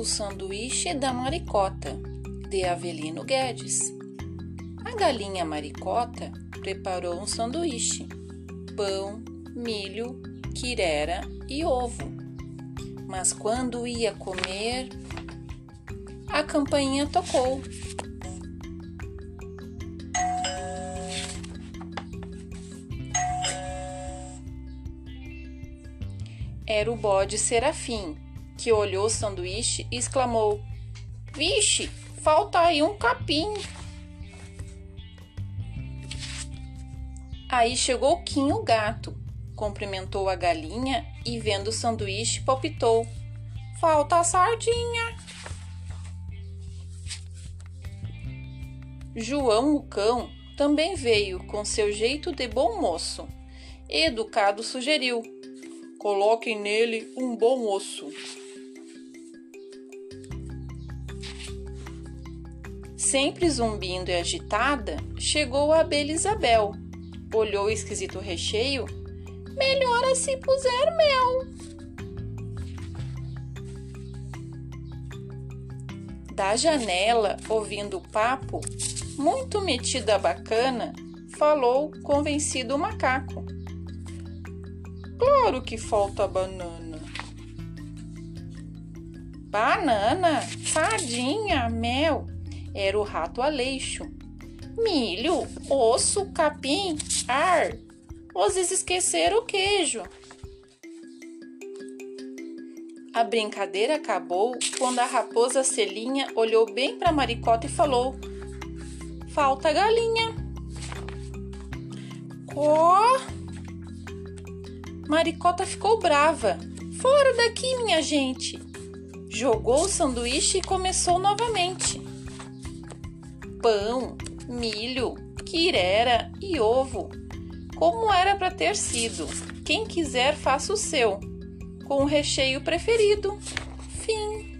O sanduíche da maricota, de Avelino Guedes. A galinha maricota preparou um sanduíche: pão, milho, quirera e ovo. Mas quando ia comer, a campainha tocou. Era o bode Serafim, que olhou o sanduíche e exclamou: Vixe, falta aí um capim. Aí chegou Kim o gato, cumprimentou a galinha e, vendo o sanduíche, palpitou: Falta a sardinha. João o cão também veio com seu jeito de bom moço. Educado sugeriu: Coloquem nele um bom osso. Sempre zumbindo e agitada, chegou a abelha Isabel. Olhou o esquisito recheio. Melhora se puser mel. Da janela, ouvindo o papo, muito metida bacana, falou convencido o macaco. Claro que falta banana. Banana, sardinha, mel. Era o rato Aleixo. Milho, osso, capim, ar. Vocês esqueceram o queijo. A brincadeira acabou quando a raposa Celinha olhou bem para Maricota e falou: Falta galinha. Có! Maricota ficou brava. Fora daqui, minha gente! Jogou o sanduíche e começou novamente. Pão, milho, quirera e ovo. Como era para ter sido. Quem quiser, faça o seu, com o recheio preferido. Fim.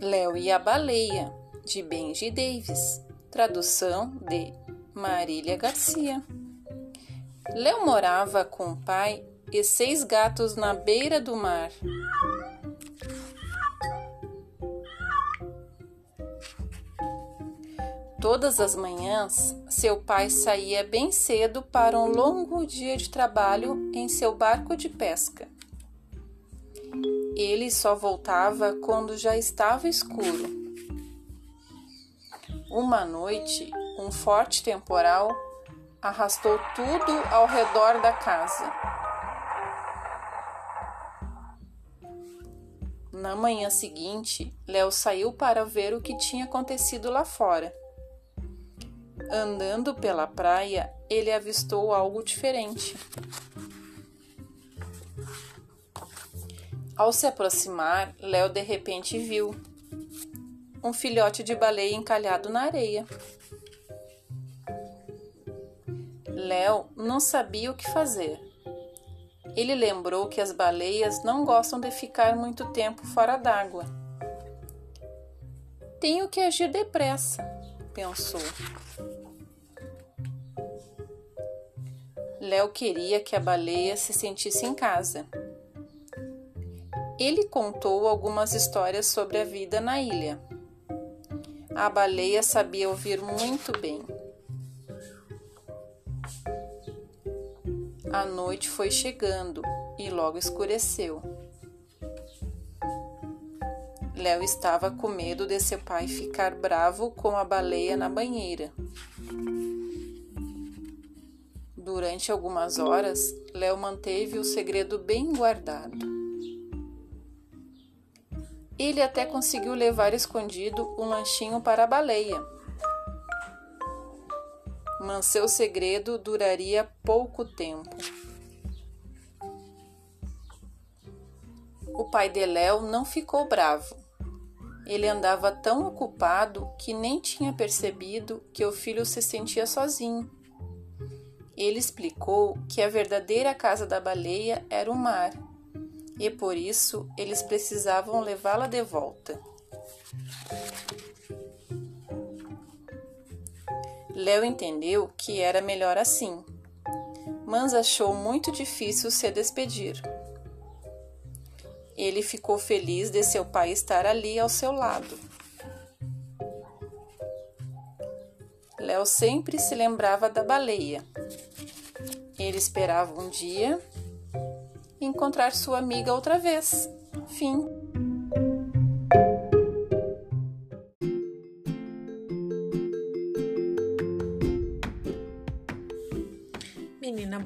Léo e a Baleia, de Benji Davis. Tradução de Marília Garcia. Léo morava com o pai e seis gatos na beira do mar. Todas as manhãs, seu pai saía bem cedo para um longo dia de trabalho em seu barco de pesca. Ele só voltava quando já estava escuro. Uma noite, um forte temporal arrastou tudo ao redor da casa. Na manhã seguinte, Léo saiu para ver o que tinha acontecido lá fora. Andando pela praia, ele avistou algo diferente. Ao se aproximar, Léo de repente viu um filhote de baleia encalhado na areia. Léo não sabia o que fazer. Ele lembrou que as baleias não gostam de ficar muito tempo fora d'água. Tenho que agir depressa, pensou. Léo queria que a baleia se sentisse em casa. Ele contou algumas histórias sobre a vida na ilha. A baleia sabia ouvir muito bem. A noite foi chegando e logo escureceu. Léo estava com medo de seu pai ficar bravo com a baleia na banheira. Durante algumas horas, Léo manteve o segredo bem guardado. Ele até conseguiu levar escondido um lanchinho para a baleia. Mas seu segredo duraria pouco tempo. O pai de Léo não ficou bravo. Ele andava tão ocupado que nem tinha percebido que o filho se sentia sozinho. Ele explicou que a verdadeira casa da baleia era o mar e por isso eles precisavam levá-la de volta. Léo entendeu que era melhor assim, mas achou muito difícil se despedir. Ele ficou feliz de seu pai estar ali ao seu lado. Léo sempre se lembrava da baleia. Ele esperava um dia encontrar sua amiga outra vez. Fim.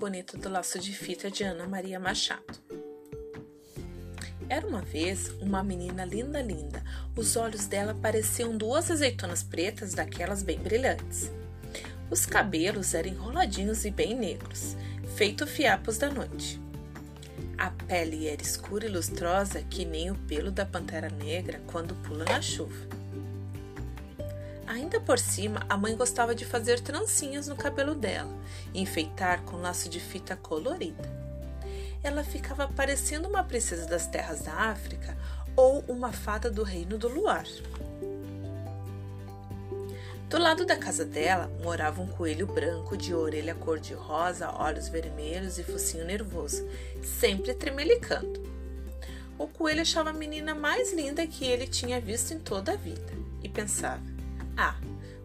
Bonita do Laço de Fita de Ana Maria Machado. Era uma vez uma menina linda, linda. Os olhos dela pareciam duas azeitonas pretas, daquelas bem brilhantes. Os cabelos eram enroladinhos e bem negros, feito fiapos da noite. A pele era escura e lustrosa que nem o pelo da pantera negra quando pula na chuva. Ainda por cima, a mãe gostava de fazer trancinhas no cabelo dela e enfeitar com laço de fita colorida. Ela ficava parecendo uma princesa das terras da África ou uma fada do reino do luar. Do lado da casa dela morava um coelho branco de orelha cor-de-rosa, olhos vermelhos e focinho nervoso, sempre tremelicando. O coelho achava a menina mais linda que ele tinha visto em toda a vida e pensava: Ah,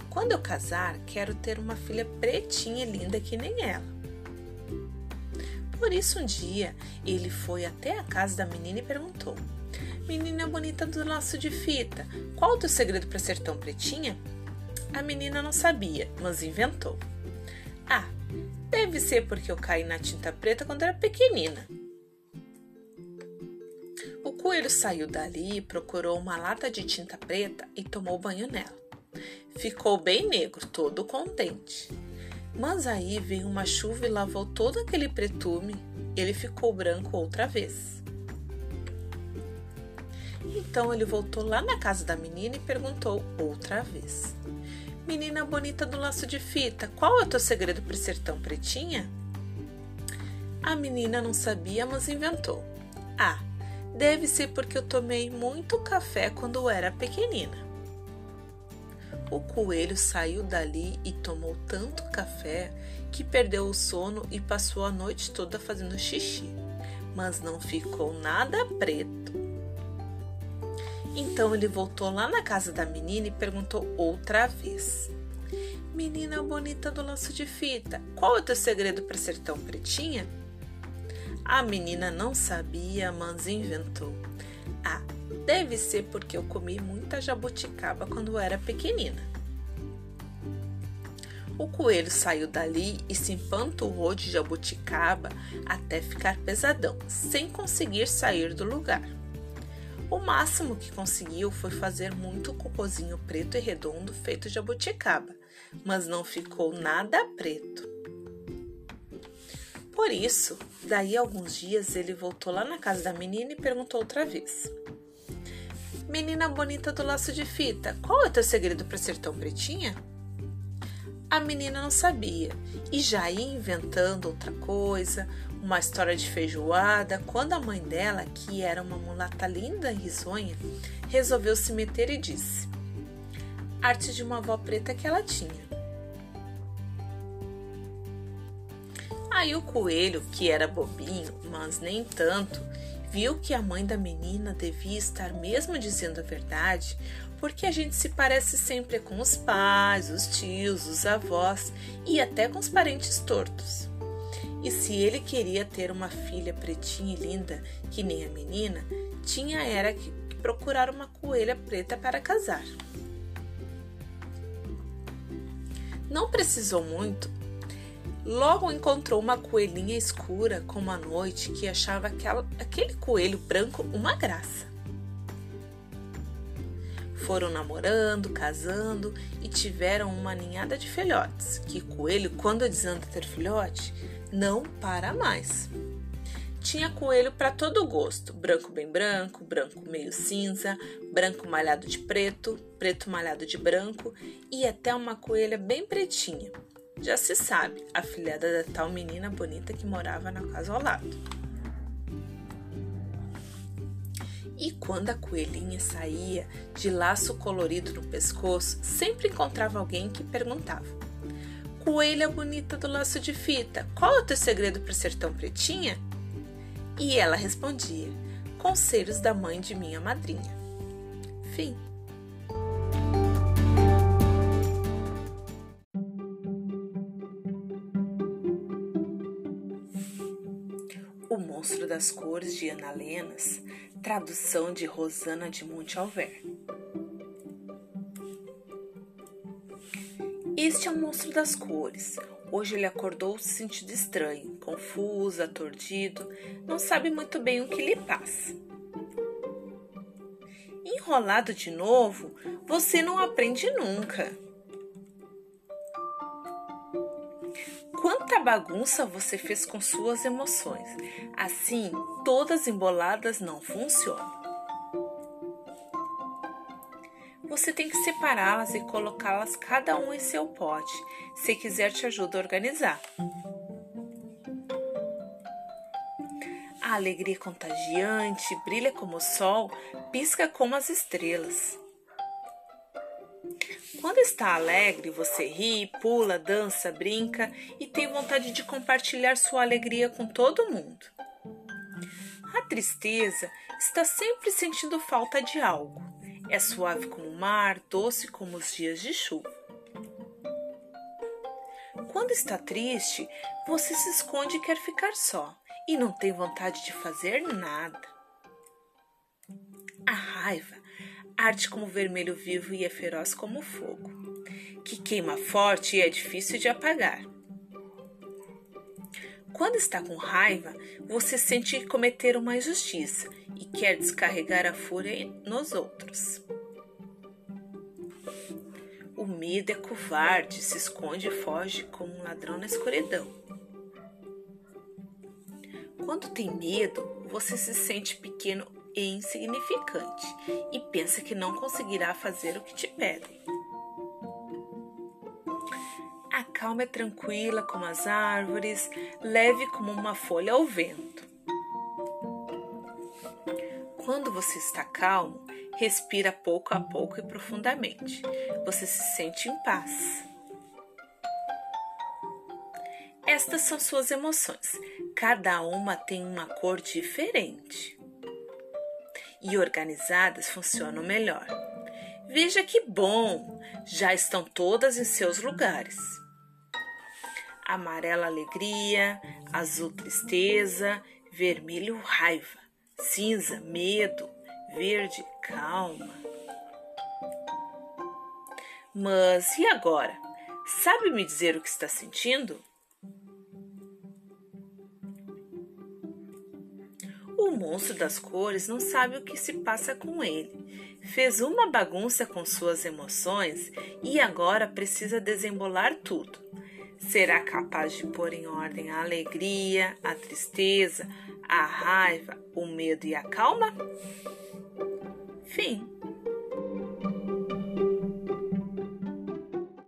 quando eu casar, quero ter uma filha pretinha e linda que nem ela. Por isso, um dia, ele foi até a casa da menina e perguntou: Menina bonita do laço de fita, qual o teu segredo para ser tão pretinha? A menina não sabia, mas inventou. Ah, deve ser porque eu caí na tinta preta quando era pequenina. O coelho saiu dali, procurou uma lata de tinta preta e tomou banho nela. Ficou bem negro, todo contente. Mas aí veio uma chuva e lavou todo aquele pretume. Ele ficou branco outra vez. Então ele voltou lá na casa da menina e perguntou outra vez: Menina bonita do laço de fita, qual é o teu segredo para ser tão pretinha? A menina não sabia, mas inventou. Ah, deve ser porque eu tomei muito café quando era pequenina. O coelho saiu dali e tomou tanto café que perdeu o sono e passou a noite toda fazendo xixi, mas não ficou nada preto. Então ele voltou lá na casa da menina e perguntou outra vez: Menina bonita do laço de fita, qual é o teu segredo para ser tão pretinha? A menina não sabia, mas inventou. Ah, deve ser porque eu comi muita jabuticaba quando era pequenina. O coelho saiu dali e se empanturrou de jabuticaba até ficar pesadão, sem conseguir sair do lugar. O máximo que conseguiu foi fazer muito cocôzinho preto e redondo feito de jabuticaba, mas não ficou nada preto. Por isso, daí a alguns dias ele voltou lá na casa da menina e perguntou outra vez: Menina bonita do laço de fita, qual é o teu segredo para ser tão pretinha? A menina não sabia e já ia inventando outra coisa, uma história de feijoada, quando a mãe dela, que era uma mulata linda e risonha, resolveu se meter e disse: Arte de uma avó preta que ela tinha. Aí o coelho, que era bobinho, mas nem tanto, viu que a mãe da menina devia estar mesmo dizendo a verdade, porque a gente se parece sempre com os pais, os tios, os avós e até com os parentes tortos. E se ele queria ter uma filha pretinha e linda, que nem a menina, tinha era que procurar uma coelha preta para casar. Não precisou muito. Logo encontrou uma coelhinha escura como a noite que achava aquela, aquele coelho branco uma graça. Foram namorando, casando e tiveram uma ninhada de filhotes, que coelho, quando desanda ter filhote, não para mais. Tinha coelho para todo gosto: branco bem branco, branco meio cinza, branco malhado de preto, preto malhado de branco e até uma coelha bem pretinha. Já se sabe, a filhada da tal menina bonita que morava na casa ao lado. E quando a coelhinha saía de laço colorido no pescoço, sempre encontrava alguém que perguntava: Coelha bonita do laço de fita, qual é o teu segredo para ser tão pretinha? E ela respondia: Conselhos da mãe de minha madrinha. Fim. Monstro das Cores de Ana Lenas, tradução de Rosana de Monte Alver. Este é o monstro das cores. Hoje ele acordou se sentindo estranho, confuso, aturdido, não sabe muito bem o que lhe passa. Enrolado de novo, você não aprende nunca. Quanta bagunça você fez com suas emoções. Assim, todas emboladas não funcionam. Você tem que separá-las e colocá-las cada um em seu pote. Se quiser, te ajuda a organizar. A alegria contagiante, brilha como o sol, pisca como as estrelas. Quando está alegre, você ri, pula, dança, brinca e tem vontade de compartilhar sua alegria com todo mundo. A tristeza está sempre sentindo falta de algo. É suave como o mar, doce como os dias de chuva. Quando está triste, você se esconde e quer ficar só e não tem vontade de fazer nada. A raiva arde como vermelho vivo e é feroz como fogo, que queima forte e é difícil de apagar. Quando está com raiva, você sente cometer uma injustiça e quer descarregar a fúria nos outros. O medo é covarde, se esconde e foge como um ladrão na escuridão. Quando tem medo, você se sente pequeno e insignificante e pensa que não conseguirá fazer o que te pedem. A calma é tranquila como as árvores, leve como uma folha ao vento. Quando você está calmo, respira pouco a pouco e profundamente. Você se sente em paz. Estas são suas emoções. Cada uma tem uma cor diferente. E organizadas funcionam melhor. Veja que bom! Já estão todas em seus lugares amarelo alegria, azul tristeza, vermelho raiva, cinza medo, verde calma. Mas e agora? Sabe me dizer o que está sentindo? O monstro das cores não sabe o que se passa com ele. Fez uma bagunça com suas emoções e agora precisa desembolar tudo será capaz de pôr em ordem a alegria, a tristeza, a raiva, o medo e a calma? Fim.